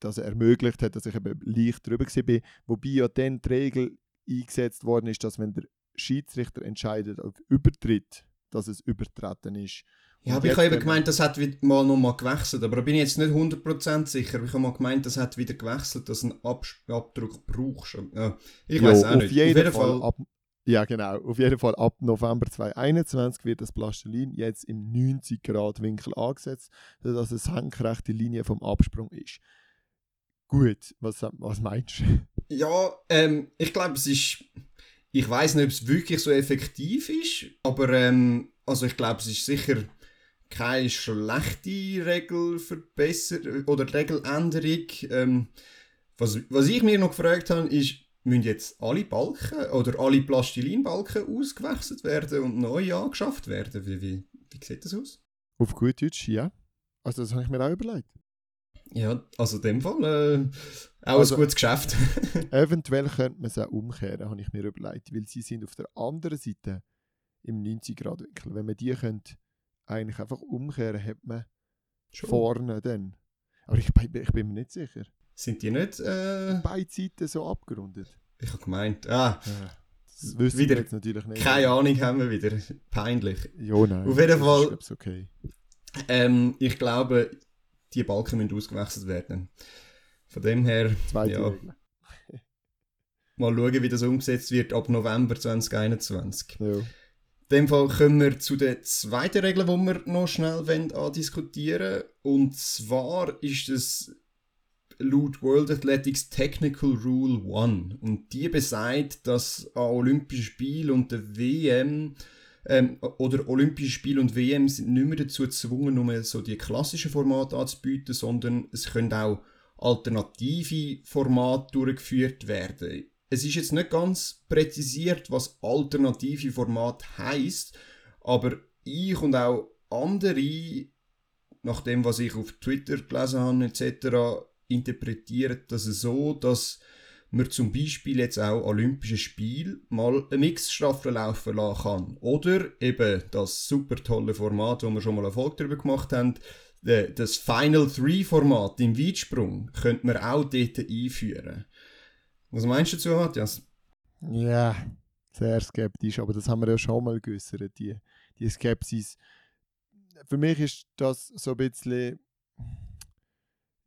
das ermöglicht hat, dass ich eben leicht drüber war. Wobei ja dann die Regel eingesetzt worden ist, dass wenn der Schiedsrichter entscheidet auf Übertritt, dass es übertreten ist. Ja, aber ich habe eben gemeint, das hat mal noch mal gewechselt, aber da bin ich jetzt nicht 100% sicher. Ich habe mal gemeint, das hat wieder gewechselt, dass du einen Ab Abdruck brauchst. Ja, ich weiß auch nicht. Jeden auf jeden Fall, Fall ab, ja, genau. Auf jeden Fall ab November 2021 wird das Plastilin jetzt im 90 Grad Winkel angesetzt, sodass es senkrechte Linie vom Absprung ist. Gut, was, was meinst du? Ja, ähm, ich glaube, es ist. Ich weiß nicht, ob es wirklich so effektiv ist, aber ähm, also ich glaube, es ist sicher keine schlechte Regelverbesserung oder Regeländerung. Ähm, was, was ich mir noch gefragt habe, ist, müssen jetzt alle Balken oder alle Plastilinbalken ausgewechselt werden und neu angeschafft werden? Wie, wie, wie sieht das aus? Auf gut Deutsch, ja. Also das habe ich mir auch überlegt. Ja, also in dem Fall äh, auch also, ein gutes Geschäft. eventuell könnte man es auch umkehren, habe ich mir überlegt, weil sie sind auf der anderen Seite im 90-Grad-Winkel. Wenn man die könnte eigentlich einfach umkehren, hat man Schon. vorne dann. Aber ich, ich, bin mir nicht sicher. Sind die nicht... Äh... Beide Seiten so abgerundet. Ich habe gemeint, ah... Ja. Das wissen Wieder wir jetzt natürlich nicht. Keine Ahnung haben wir wieder. Peinlich. Ja, nein. Auf jeden Fall- glaub's, okay. Ähm, ich glaube, die Balken müssen ausgewechselt werden. Von dem her, Zweite Ja. Regel. mal schauen, wie das umgesetzt wird ab November 2021. Ja. In dem Fall kommen wir zu der zweiten Regel, die wir noch schnell wollen andiskutieren Und zwar ist es laut World Athletics Technical Rule 1. Und die besagt, dass an Olympischen Spielen und der WM ähm, oder Olympische Spiele und WM sind nicht mehr dazu gezwungen, nur so die klassischen Formate anzubieten, sondern es können auch alternative Formate durchgeführt werden. Es ist jetzt nicht ganz präzisiert, was alternative Format heißt, aber ich und auch andere, nach dem, was ich auf Twitter gelesen habe etc., interpretieren das so, dass man zum Beispiel jetzt auch Olympische Spiele mal eine Mixstaffel laufen lassen kann. Oder eben das super tolle Format, wo wir schon mal eine Folge darüber gemacht haben, das Final Three Format im Weitsprung, könnte man auch dort einführen. Was meinst du dazu, Matthias? Ja, sehr skeptisch, aber das haben wir ja schon mal geäußert, die, die Skepsis. Für mich ist das so ein bisschen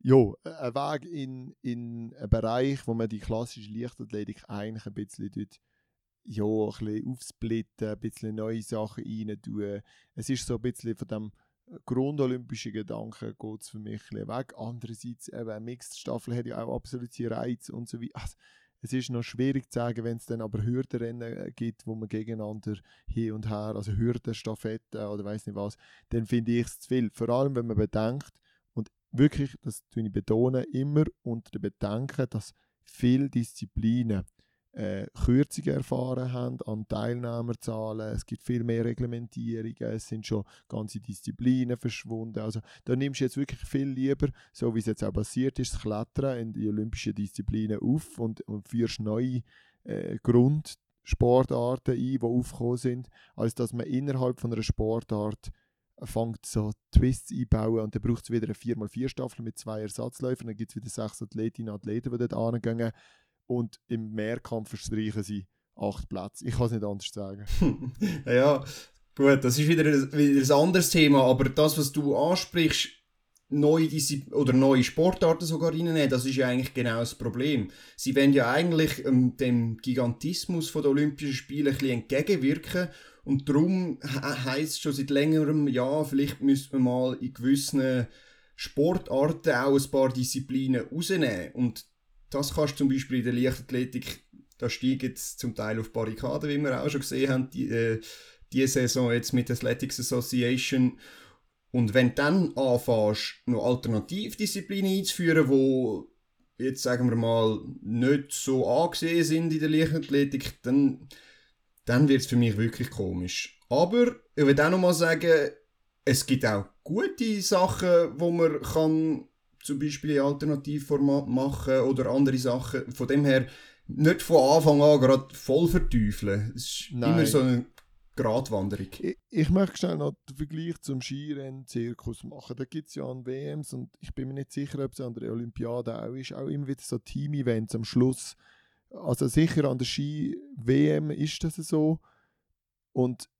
ja, ein Weg in, in einen Bereich, wo man die klassische Leichtathletik eigentlich ein bisschen dort, ja, ein bisschen aufsplitten, ein bisschen neue Sachen rein tun. Es ist so ein bisschen von dem grundolympischen Gedanken geht es für mich ein bisschen weg. Andererseits, eben, eine Mixed-Staffel hat ja auch absolute Reiz und so weiter. Also, es ist noch schwierig zu sagen, wenn es dann aber Hürdenrennen gibt, wo man gegeneinander hin und her, also Hürdenstaffetten oder weiß nicht was, dann finde ich es zu viel. Vor allem, wenn man bedenkt, wirklich, das tue ich betonen, immer unter dem Bedenken, dass viele Disziplinen äh, Kürzungen erfahren haben an Teilnehmerzahlen. Es gibt viel mehr Reglementierungen, es sind schon ganze Disziplinen verschwunden. Also da nimmst du jetzt wirklich viel lieber, so wie es jetzt auch passiert ist, das Klettern in die olympischen Disziplinen auf und, und führst neue äh, Grundsportarten ein, die aufgekommen sind, als dass man innerhalb von einer Sportart fängt so Twists einbauen und dann braucht es wieder eine 4x4-Staffel mit zwei Ersatzläufern, dann gibt es wieder sechs Athletinnen und Athleten, die dort angehen und im Mehrkampf verstreichen sie acht Plätze. Ich kann es nicht anders sagen. ja, gut, das ist wieder, wieder ein anderes Thema, aber das, was du ansprichst, neue Diszi oder neue Sportarten sogar reinnehmen, das ist ja eigentlich genau das Problem. Sie wollen ja eigentlich ähm, dem Gigantismus der Olympischen Spiele ein bisschen entgegenwirken und darum he heisst schon seit längerem, ja, vielleicht müsste man mal in gewissen Sportarten auch ein paar Disziplinen rausnehmen und das kannst du zum Beispiel in der Leichtathletik, da steigen jetzt zum Teil auf Barrikaden, wie wir auch schon gesehen haben, die, äh, die Saison jetzt mit der Athletics Association. Und wenn du dann anfängst, noch Alternativdisziplinen einzuführen, wo jetzt sagen wir mal nicht so angesehen sind in der Leichtathletik, dann, dann wird es für mich wirklich komisch. Aber ich will auch noch mal sagen, es gibt auch gute Sachen, wo man kann zum Beispiel ein Alternativformat machen oder andere Sachen. Von dem her nicht von Anfang an gerade voll verteufeln. Es ist Nein. immer so eine Gratwanderung. Ich, ich möchte schnell noch den Vergleich zum Skirennen-Zirkus machen. Da gibt es ja an WMs und ich bin mir nicht sicher, ob es an der Olympiade auch ist, auch immer wieder so Team-Events am Schluss. Also sicher an der Ski-WM ist das so und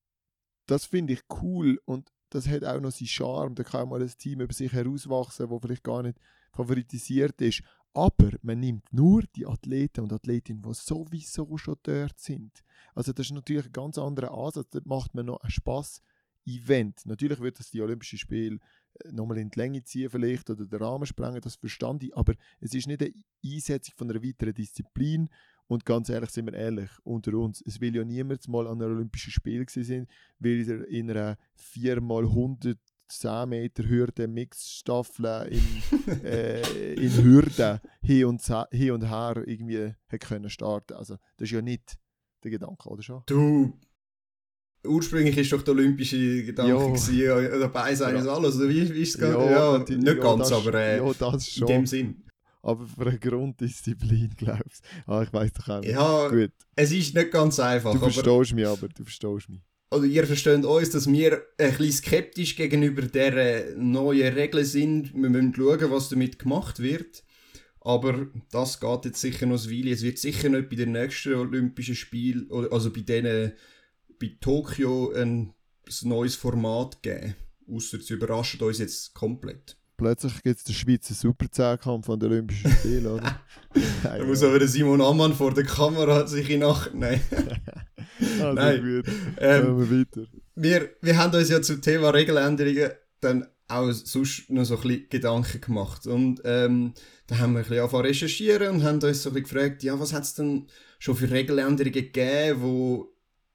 das finde ich cool und das hat auch noch seinen Charme. Da kann mal ein Team über sich herauswachsen, wo vielleicht gar nicht favoritisiert ist. Aber man nimmt nur die Athleten und Athletinnen, die sowieso schon dort sind. Also das ist natürlich ein ganz anderer Ansatz. Dort macht man noch ein Spaß-Event. Natürlich wird das die Olympischen Spiele äh, nochmal in die Länge ziehen vielleicht oder den Rahmen sprengen, das verstand ich. Aber es ist nicht eine Einsetzung von einer weiteren Disziplin. Und ganz ehrlich, sind wir ehrlich, unter uns, es will ja niemand mal an einem Olympischen Spiel gewesen sein, weil er in einer 4x100 10 Meter Hürde Mixstaffel in, äh, in Hürde hin und, hin und her irgendwie können starten. Also das ist ja nicht der Gedanke, oder schon? Du, ursprünglich ist doch der olympische Gedanke ja, dabei sein ist Ja. alles. Oder wie, wie ist es gegangen? Ja, die- nicht ja, ganz, das, aber äh, ja, das in schon. dem Sinn. aber für eine Grunddisziplin, glaubst du. Ah, ich weiß doch auch nicht. Ja, Gut, es ist nicht ganz einfach. du verstehst mich aber, du verstehst mich. Oder ihr versteht uns, dass wir ein bisschen skeptisch gegenüber der neuen Regeln sind. Wir müssen schauen, was damit gemacht wird. Aber das geht jetzt sicher noch ein Weile. Es wird sicher nicht bei den nächsten Olympischen Spielen, also bei denen, bei Tokio ein, ein neues Format geben. Außer sie überraschen uns jetzt komplett. Plötzlich gibt es den Schweizer Superzehnkampf von den Olympischen Spielen, oder? da muss aber der Simon Ammann vor der Kamera sich in Nacht. Nein. also Nein. gut. Ähm, wir weiter. wir, wir haben uns ja zum Thema Regeländerungen dann auch sonst noch so ein bisschen Gedanken gemacht. Und ähm, da haben wir ein bisschen angefangen recherchieren und haben uns so ein bisschen gefragt, ja, was hat es denn schon für Regeländerungen gegeben, die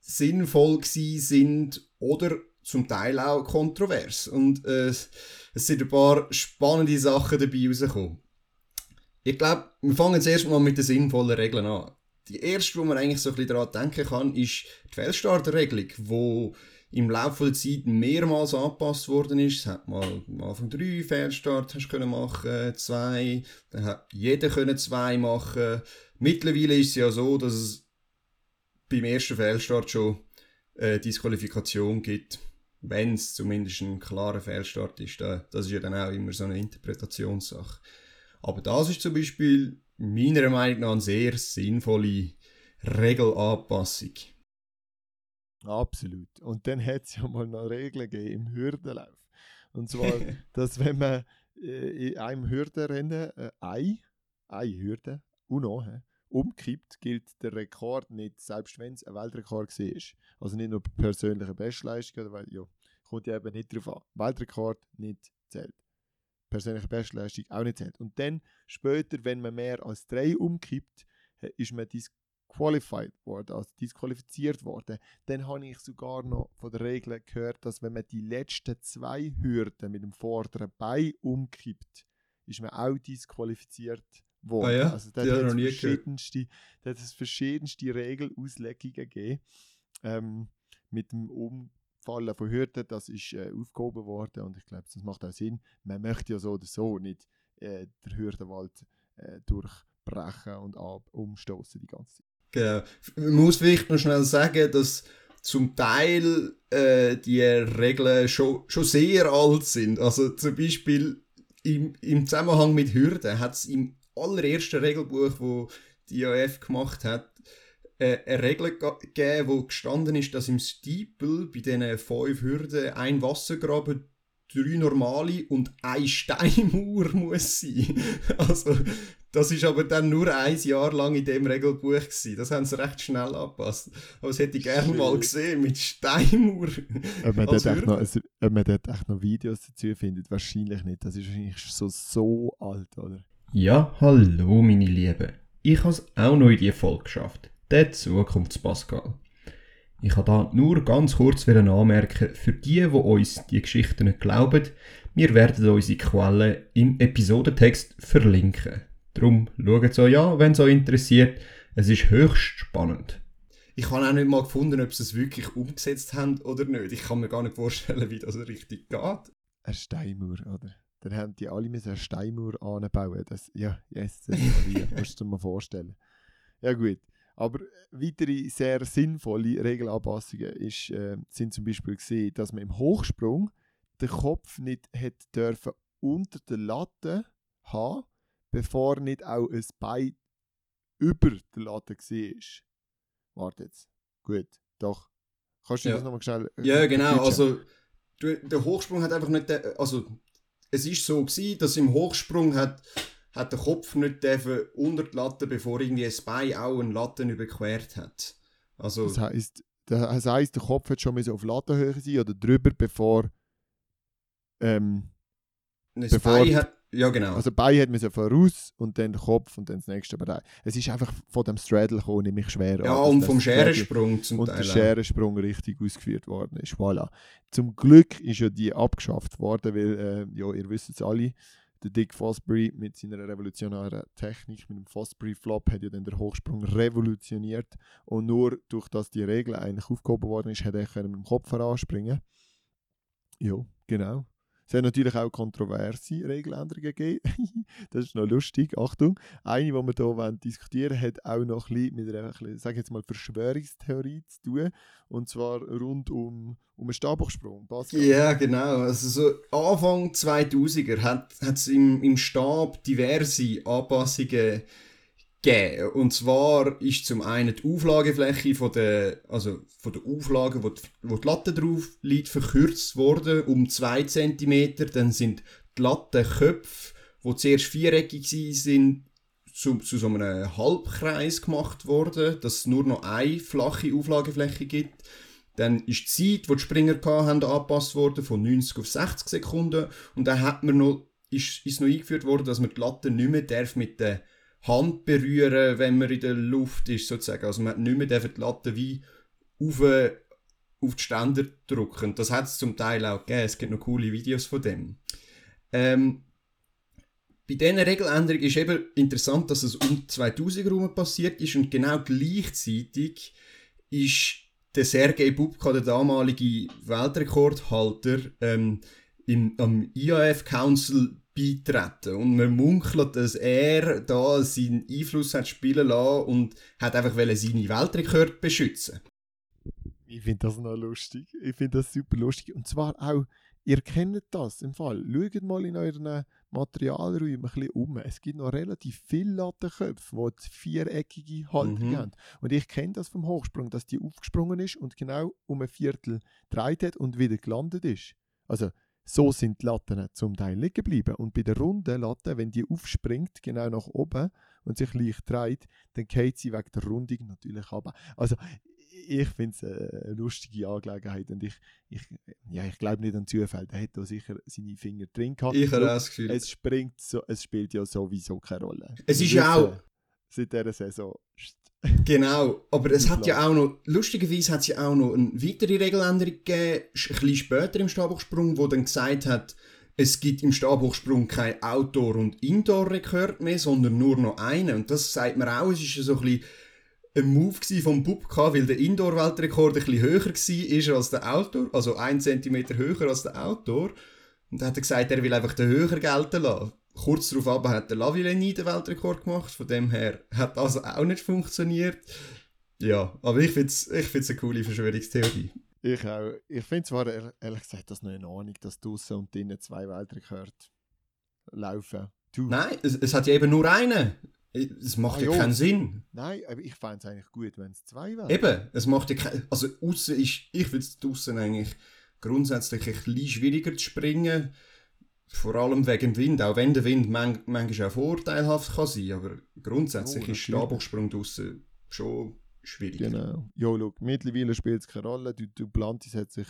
sinnvoll sind oder zum Teil auch kontrovers. Und äh, es sind ein paar spannende Sachen dabei rausgekommen. Ich glaube, wir fangen jetzt erstmal mit den sinnvollen Regeln an. Die erste, wo man eigentlich so ein bisschen daran denken kann, ist die Feldstarterregelung, wo im Laufe der Zeit mehrmals angepasst worden ist. Es hat mal am Anfang drei Fehlstart hast können machen, zwei, dann hat jeder können zwei machen. Mittlerweile ist es ja so, dass es beim ersten Fehlstart schon äh, Disqualifikation gibt, wenn es zumindest ein klarer Fehlstart ist. Das ist ja dann auch immer so eine Interpretationssache. Aber das ist zum Beispiel meiner Meinung nach eine sehr sinnvolle Regelanpassung. Absolut. Und dann hat es ja mal noch Regeln gegeben im Hürdenlauf. Und zwar, dass wenn man äh, in einem Hürdenrennen äh, eine, eine Hürde, hä, umkippt, gilt der Rekord nicht, selbst wenn es ein Weltrekord war. Also nicht nur persönliche Bestleistung, weil ja, kommt ja eben nicht drauf an. Weltrekord nicht zählt. Persönliche Bestleistung auch nicht zählt. Und dann später, wenn man mehr als drei umkippt, ist man disqualified worden, also disqualifiziert worden. Dann habe ich sogar noch von der Regel gehört, dass wenn man die letzten zwei Hürden mit dem vorderen Bein umkippt, ist man auch disqualifiziert worden. Ah ja? Also da hat es verschiedenste, hat verschiedenste Regelauslegungen gegeben. Ähm, mit dem Umfallen von Hürden, das ist äh, aufgehoben worden und ich glaube, das macht auch Sinn. Man möchte ja so oder so nicht äh, den Hürdenwald äh, durchbrechen und ab umstoßen die ganze Zeit. Genau. Man muss vielleicht noch schnell sagen, dass zum Teil äh, die Regeln schon, schon sehr alt sind. Also zum Beispiel im, im Zusammenhang mit Hürden hat es im allerersten Regelbuch, wo die IAF gemacht hat, äh, eine Regel ge- gegeben, wo gestanden ist, dass im Steeple bei diesen fünf Hürden ein Wassergraben, drei normale und ein Steinmauer muss sein. Also das ist aber dann nur ein Jahr lang in dem Regelbuch gewesen. Das haben sie recht schnell angepasst. Aber das hätte ich gerne mal gesehen mit Steinmauer. Ob man, dort echt noch, also, ob man dort echt noch Videos dazu findet, wahrscheinlich nicht. Das ist wahrscheinlich so, so alt, oder? Ja, hallo meine Lieben. Ich habe es auch noch in die Folge geschafft. Der Zukunftspascal. Ich habe da nur ganz kurz anmerken, für die, die uns die Geschichten nicht glauben, wir werden unsere Quellen im Episodentext verlinken. Darum schaut es euch an, wenn es euch interessiert. Es ist höchst spannend. Ich habe auch nicht mal gefunden, ob sie es wirklich umgesetzt haben oder nicht. Ich kann mir gar nicht vorstellen, wie das richtig geht. Eine Steinmauer, oder? Dann haben die alle müssen eine Steinmauer anbauen. Das, ja, yes, das Maria, musst du dir mal vorstellen. Ja gut, aber weitere sehr sinnvolle Regelanpassungen ist, äh, sind zum Beispiel gesehen, dass man im Hochsprung den Kopf nicht hätte dürfen unter der Latte haben, bevor nicht auch ein Bein über der Latte war. Warte jetzt. Gut, doch. Kannst du Ja. das nochmal schnell äh, Ja, genau. Also, der Hochsprung hat einfach nicht. de- Also, es ist so gewesen, dass im Hochsprung hat, hat der Kopf nicht dürfen unter die Latte, bevor irgendwie ein Bein auch eine Latte überquert hat. Also, Das heisst, das heisst, der Kopf hat schon müssen auf Lattenhöhe sein oder drüber, bevor. Ähm, ein bevor- Bein hat. Ja, genau. also Bein hat müssen voraus und dann der Kopf und dann das nächste Bereich. Es ist einfach von dem Straddle gekommen, nämlich schwer. ja, an, und vom Scherensprung zum und Teil. der auch. Scherensprung richtig ausgeführt worden ist. Voilà. Zum Glück ist ja die abgeschafft worden, weil, äh, ja, ihr wisst es alle, der Dick Fosbury mit seiner revolutionären Technik, mit dem Fosbury-Flop, hat ja dann den Hochsprung revolutioniert. Und nur durch das die Regel eigentlich aufgehoben worden ist, hat er mit dem Kopf heranspringen Ja, genau. Es hat natürlich auch kontroverse Regeländerungen gegeben. das ist noch lustig. Achtung, eine, die wir hier diskutieren wollen, hat auch noch ein bisschen mit einer, sage jetzt mal, Verschwörungstheorie zu tun. Und zwar rund um, um einen Stabhochsprung. Pascal. Ja, genau. Also so Anfang 2000er hat es im, im Stab diverse Anpassungen gegeben geben. Und zwar ist zum einen die Auflagefläche von der, also von der Auflage, wo die, wo die Latte drauf liegt, verkürzt worden um 2 cm. Dann sind die Lattenköpfe, die zuerst viereckig sind, zu, zu so einem Halbkreis gemacht worden, dass es nur noch eine flache Auflagefläche gibt. Dann ist die Zeit, die die Springer hatten, angepasst worden, von 90 auf 60 Sekunden. Und dann hat man noch, ist, ist noch eingeführt worden, dass man die Latte nicht mehr darf mit den Hand berühren, wenn man in der Luft ist, sozusagen. Also man hat nicht mehr die Latte wie auf, auf die Ständer drücken. Das hat es zum Teil auch gegeben. Es gibt noch coole Videos von dem. Ähm, bei diesen Regeländerungen ist eben interessant, dass es um 2000 herum passiert ist und genau gleichzeitig ist der Sergei Bubka, der damalige Weltrekordhalter, ähm, im, am IAF Council beitreten. Und man munkelt, dass er da seinen Einfluss hat spielen lassen und hat einfach seine Weltrekord beschützen. Ich finde das noch lustig. Ich finde das super lustig. Und zwar auch, ihr kennt das im Fall. Schaut mal in euren Materialräumen ein bisschen um. Es gibt noch relativ viele Lattenköpfe, die viereckige Haltung mhm. haben. Und ich kenne das vom Hochsprung, dass die aufgesprungen ist und genau um ein Viertel gedreht hat und wieder gelandet ist. Also so sind die Latten zum Teil liegen geblieben. Und bei der runden Latte, wenn die aufspringt, genau nach oben und sich leicht dreht, dann geht sie wegen der Rundung natürlich ab. Also ich finde es eine lustige Angelegenheit und ich, ich, ja, ich glaube nicht an Zufall. Der hat da sicher seine Finger drin gehabt. Ich habe das Gefühl. Es, springt so, es spielt ja sowieso keine Rolle. Es ist ja auch... Seit dieser Saison Genau, aber es hat ja auch noch, lustigerweise hat es ja auch noch eine weitere Regeländerung gegeben, ein bisschen später im Stabhochsprung, wo dann gesagt hat, es gibt im Stabhochsprung kein Outdoor- und Indoor-Rekord mehr, sondern nur noch einen. Und das sagt man auch, es ist so ein bisschen ein Move vom Bubka, weil der Indoor-Weltrekord ein bisschen höher war als der Outdoor, also ein Zentimeter höher als der Outdoor. Und dann hat er gesagt, er will einfach den höher gelten lassen kurz darauf aber hat der Lavillenie den Weltrekord gemacht. Von dem her hat das auch nicht funktioniert. Ja, aber ich finde es ich find's eine coole Verschwörungstheorie. Ich auch. Ich finde zwar ehrlich gesagt das noch in Ordnung, dass draußen und drinnen zwei Weltrekorde laufen. Du. Nein, es, es, hat ja eben nur einen. Es macht ah, ja jo. keinen Sinn. Nein, aber ich fände es eigentlich gut, wenn es zwei wären. Eben, es macht ja keinen Also außen ist, ich finde es draußen eigentlich grundsätzlich ein bisschen schwieriger zu springen vor allem wegen dem Wind, auch wenn der Wind man manchmal auch vorteilhaft kann sein, aber grundsätzlich oh, ist Stabhochsprung draußen schon schwierig. Genau. Ja, schau, mittlerweile spielt es keine Rolle. Du, Duplantis hat sich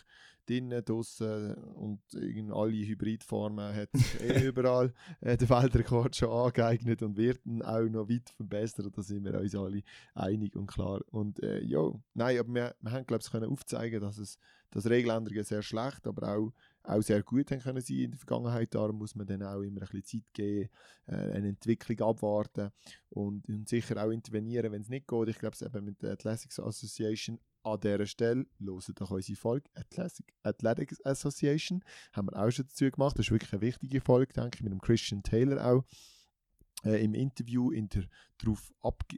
drinnen, draußen und in alle Hybridformen hat sich eh überall äh, der Weltrekord schon angeeignet und wird ihn auch noch weit verbessert. Da sind wir uns alle einig und klar. Und äh, ja, nein, aber wir, wir haben, glaube ich, aufzeigen, dass es das Regeländerungen sehr schlecht, aber auch auch sehr gut haben können sein in der Vergangenheit. Darum muss man dann auch immer ein bisschen Zeit geben, äh, eine Entwicklung abwarten und, und sicher auch intervenieren, wenn es nicht geht. Ich glaube, es eben mit der Athletics Association an dieser Stelle, hören doch unsere Folge Athletic, Athletics Association, haben wir auch schon dazu gemacht. Das ist wirklich eine wichtige Folge, denke ich, mit dem Christian Taylor auch. Äh, Im Interview in der darauf,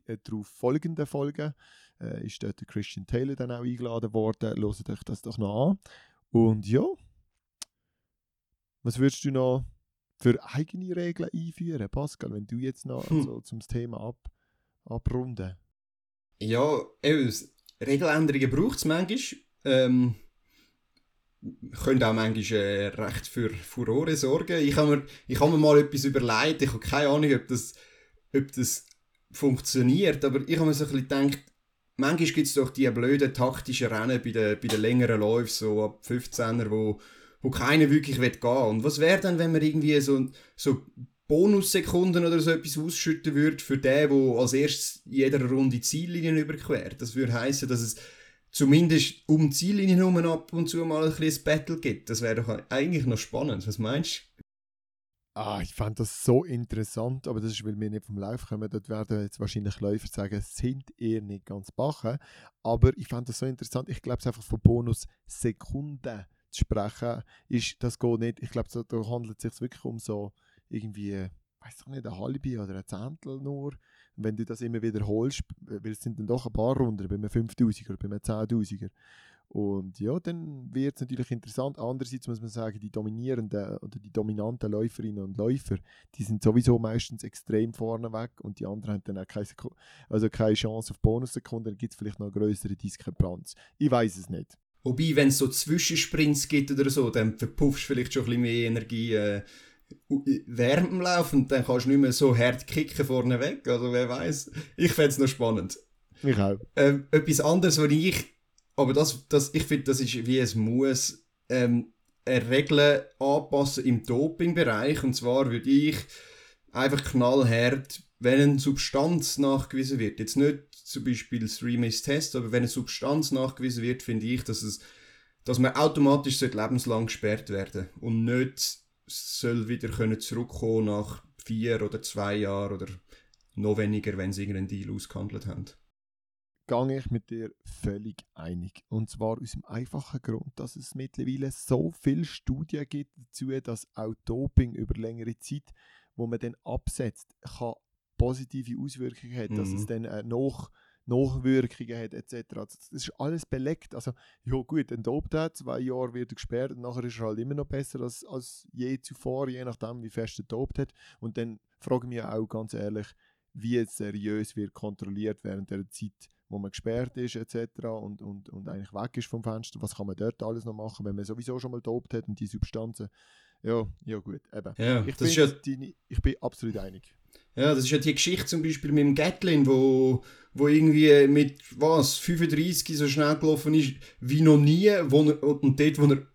äh, darauf folgenden Folge äh, ist dort der Christian Taylor dann auch eingeladen worden. Hört euch das doch noch an. Und ja, was würdest du noch für eigene Regeln einführen, Pascal, wenn du jetzt noch hm. also, zum Thema ab, abrunden? Ja, eben, Regeländerungen braucht es manchmal. Ähm, können auch manchmal äh, recht für Furore sorgen. Ich habe mir, ich hab mir mal etwas überlegt, ich habe keine Ahnung, ob das, ob das funktioniert, aber ich habe mir so ein bisschen gedacht, manchmal gibt es doch die blöden taktischen Rennen bei den, bei den längeren Läufen, so ab 15er, wo wo keiner wirklich will gehen Und was wäre dann, wenn man irgendwie so, so Bonussekunden oder so etwas ausschütten würde für den, der als erstes jeder Runde Ziellinien überquert? Das würde heißen, dass es zumindest um die Ziellinie herum ab und zu mal ein bisschen Battle gibt. Das wäre doch eigentlich noch spannend. Was meinst du? Ah, ich fand das so interessant, aber das ist, weil wir nicht vom Lauf kommen. Dort werden jetzt wahrscheinlich Läufer sagen, sind eher nicht ganz bachen. Aber ich fand das so interessant. Ich glaube es einfach von Bonus Sekunden zu sprechen, ist, das geht nicht. Ich glaube, da handelt es sich wirklich um so irgendwie, weiß ich nicht, eine halbe oder ein Zehntel nur. Wenn du das immer wiederholst, weil es sind dann doch ein paar Runden, bei einem 5000er oder bei einem 10.000er. Und ja, dann wird es natürlich interessant. Andererseits muss man sagen, die dominierenden oder die dominanten Läuferinnen und Läufer, die sind sowieso meistens extrem vorne weg und die anderen haben dann auch keine, Seku also keine Chance auf Bonussekunden. Dann gibt es vielleicht noch eine größere Diskrepanz. Ich weiß es nicht. Wobei, wenn es so Zwischensprints gibt oder so, dann verpuffst du vielleicht schon ein bisschen mehr Energie äh, während dem Lauf und dann kannst du nicht mehr so hart kicken vorne weg. Also wer weiß. Ich fände es noch spannend. Ich auch. Ähm, etwas anderes, was ich aber das, das, ich finde, das ist wie es muss ähm, Regeln anpassen im Dopingbereich. Und zwar würde ich einfach knallhart, wenn eine Substanz nachgewiesen wird, jetzt nicht zum Beispiel das Remix-Test, aber wenn eine Substanz nachgewiesen wird, finde ich, dass, es, dass man automatisch lebenslang gesperrt werden und nicht soll wieder können zurückkommen nach vier oder zwei Jahren oder noch weniger, wenn sie irgendeinen Deal ausgehandelt haben gehe ich mit dir völlig einig. Und zwar aus dem einfachen Grund, dass es mittlerweile so viele Studien gibt dazu, dass auch Doping über längere Zeit, wo man dann absetzt, kann positive Auswirkungen hat, mhm. dass es mhm. dann äh, noch Nachwirkungen hat etc. Also, das ist alles belegt. Also, ja gut, ein dopt er, zwei Jahre wird er gesperrt und nachher ist er halt immer noch besser als, als je zuvor, je nachdem, wie fest er dopt hat. Und dann frage ich mich auch ganz ehrlich, wie seriös wird kontrolliert während der Zeit, wo man gesperrt ist etc. Und, und, und eigentlich weg ist vom Fenster. Was kann man dort alles noch machen, wenn man sowieso schon mal dopt hat und die Substanzen. Ja, ja gut, eben. Ja, ich, bin ja, die, ich bin absolut einig. Ja, das ist ja die Geschichte zum Beispiel mit dem Gatlin, wo, wo irgendwie mit was 35 so schnell gelaufen ist wie noch nie, wo er, und dort, wo er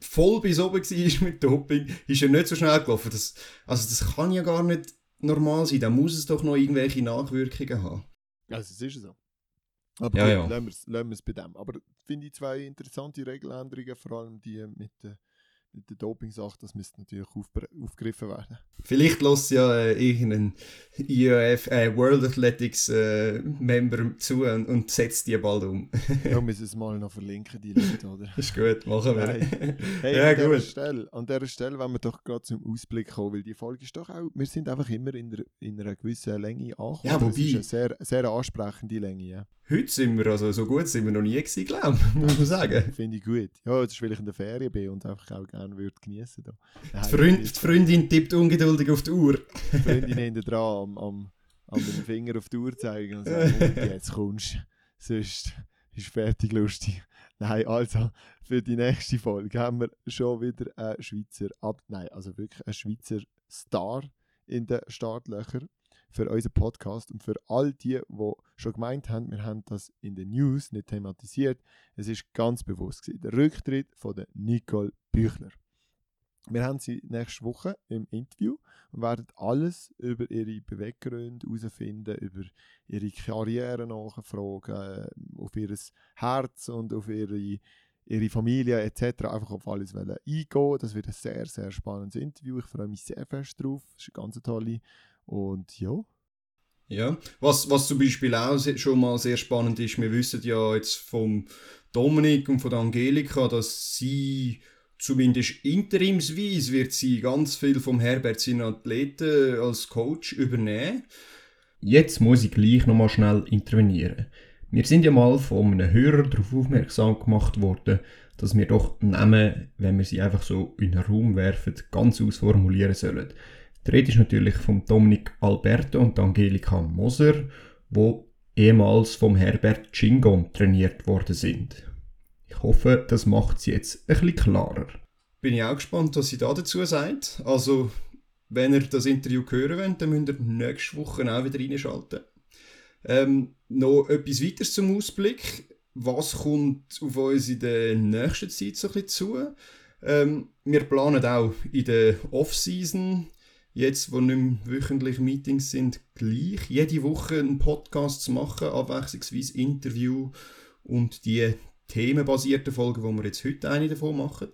voll bis oben war mit Doping, ist er nicht so schnell gelaufen. Das, also das kann ja gar nicht normal sein. Da muss es doch noch irgendwelche Nachwirkungen haben. Also es ist so. Aber ja, ja. lassen wir es bei dem. Aber finde ich zwei interessante Regeländerungen, vor allem die mit der mit der Doping-Sache, das müsste natürlich auf, aufgegriffen werden. Vielleicht lässt ja äh, irgendein IOF, äh, World Athletics äh, Member zu und, und, setzt die bald um. ja, müssen es mal noch verlinken, die Leute, oder? Ist gut, machen wir. Hey, ja, an, gut. Dieser Stelle, an dieser Stelle wenn wir doch gerade zum Ausblick kommen, weil die Folge ist doch auch, wir sind einfach immer in, der, in einer gewissen Länge angekommen. Ja, wobei... Das ist eine sehr, sehr ansprechende Länge, ja. Heute sind wir, also so gut sind wir noch nie gewesen, glaube ich, muss man sagen. Finde ich gut. Ja, jetzt ist, weil ich in der Ferien bin und einfach auch gerne würde genießen würde. Die, Freund, die Freundin tippt ungeduldig auf die Uhr. Die Freundin hinter dran am, am, am den Finger auf die Uhr zeigen und sagen, jetzt kommst du, sonst ist fertig lustig. Nein, also für die nächste Folge haben wir schon wieder einen Schweizer, ab, nein, also wirklich einen Schweizer Star in den Startlöchern für unseren Podcast und für all die, die schon gemeint haben, wir haben das in den News nicht thematisiert. Es ist ganz bewusst gewesen. Der Rücktritt von der Nicole Büchler. Wir haben sie nächste Woche im Interview und werden alles über ihre Beweggründe herausfinden, über ihre Karriere nachfragen, auf ihr Herz und auf ihre, ihre Familie etc. Einfach auf alles eingehen. Das wird ein sehr, sehr spannendes Interview. Ich freue mich sehr fest drauf. Es ist eine ganz tolle und ja. Ja, was, was zum Beispiel auch schon mal sehr spannend ist, wir wissen ja jetzt vom Dominik und von der Angelika, dass sie zumindest interimsweise wird sie ganz viel vom Herbert seinen Athleten als Coach übernehmen. Jetzt muss ich gleich nochmal schnell intervenieren. Wir sind ja mal von einem Hörer darauf aufmerksam gemacht worden, dass wir doch Namen, wenn wir sie einfach so in den Raum werfen, ganz ausformulieren sollen. Die Rede ist natürlich von Dominik Alberto und Angelika Moser, wo ehemals vom Herbert Chingon trainiert worden sind. Ich hoffe, das macht sie jetzt ein bisschen klarer. Bin ich auch gespannt, was sie da dazu sagt. Also, wenn ihr das Interview hören wollt, dann müsst ihr nächste Woche auch wieder reinschalten. Ähm, noch etwas weiteres zum Ausblick. Was kommt auf uns in der nächsten Zeit so ein bisschen zu? Ähm, wir planen auch in der Off-Season jetzt, wo nicht mehr wöchentlich Meetings sind, gleich jede Woche einen Podcast zu machen, abwechslungsweise Interview und die themenbasierten Folgen, wo wir jetzt heute eine davon machen.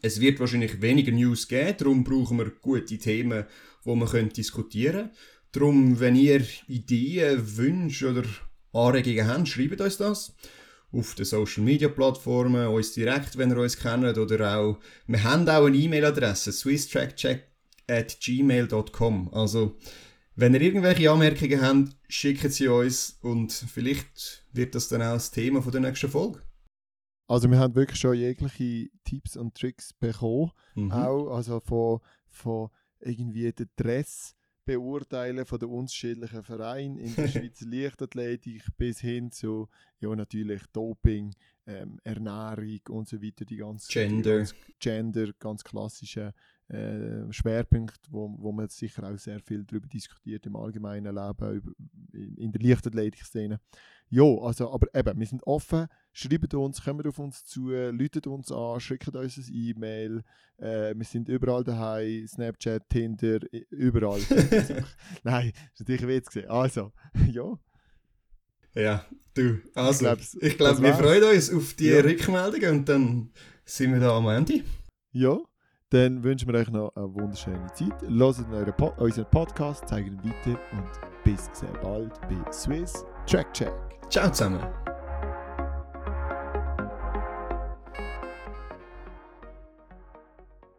Es wird wahrscheinlich weniger News geben, darum brauchen wir gute Themen, wo wir können diskutieren können. Darum, wenn ihr Ideen, Wünsche oder Anregungen habt, schreibt uns das. auf den Social Media Plattformen, uns direkt, wenn ihr uns kennt, oder auch, wir haben auch eine E-Mail-Adresse, swisstrackcheck at gmail.com. Also, wenn ihr irgendwelche Anmerkungen habt, schickt sie uns und vielleicht wird das dann auch das Thema von der nächsten Folge. Also wir haben wirklich schon jegliche Tipps und Tricks bekommen, Mhm. auch also von, von irgendwie den Dress beurteilen von den unterschiedlichen Vereinen in der Schweizer Leichtathletik bis hin zu ja natürlich Doping, ähm, Ernährung und so weiter, die ganzen Gender. ganz, Gender, ganz klassische äh, Schwerpunkte, wo, wo man sicher auch sehr viel darüber diskutiert im allgemeinen Leben, über, in der Leichtathletik-Szene. Ja, also, aber eben, wir sind offen, schreibt uns, kommt auf uns zu, läutet uns an, schickt uns ein E-Mail, äh, wir sind überall daheim, Snapchat, Tinder, überall. Nein, das ist natürlich Witz gewesen. Also, ja, Ja, du. Also, ich glaube, das wir freuen uns auf die Ja. Rückmeldungen und dann sind wir da am Ende. ja, dann wünschen wir euch noch eine wunderschöne Zeit. Euren po unseren Podcast, zeigen ihn weiter und bis sehr bald bei Swiss Track Check. Ciao zusammen.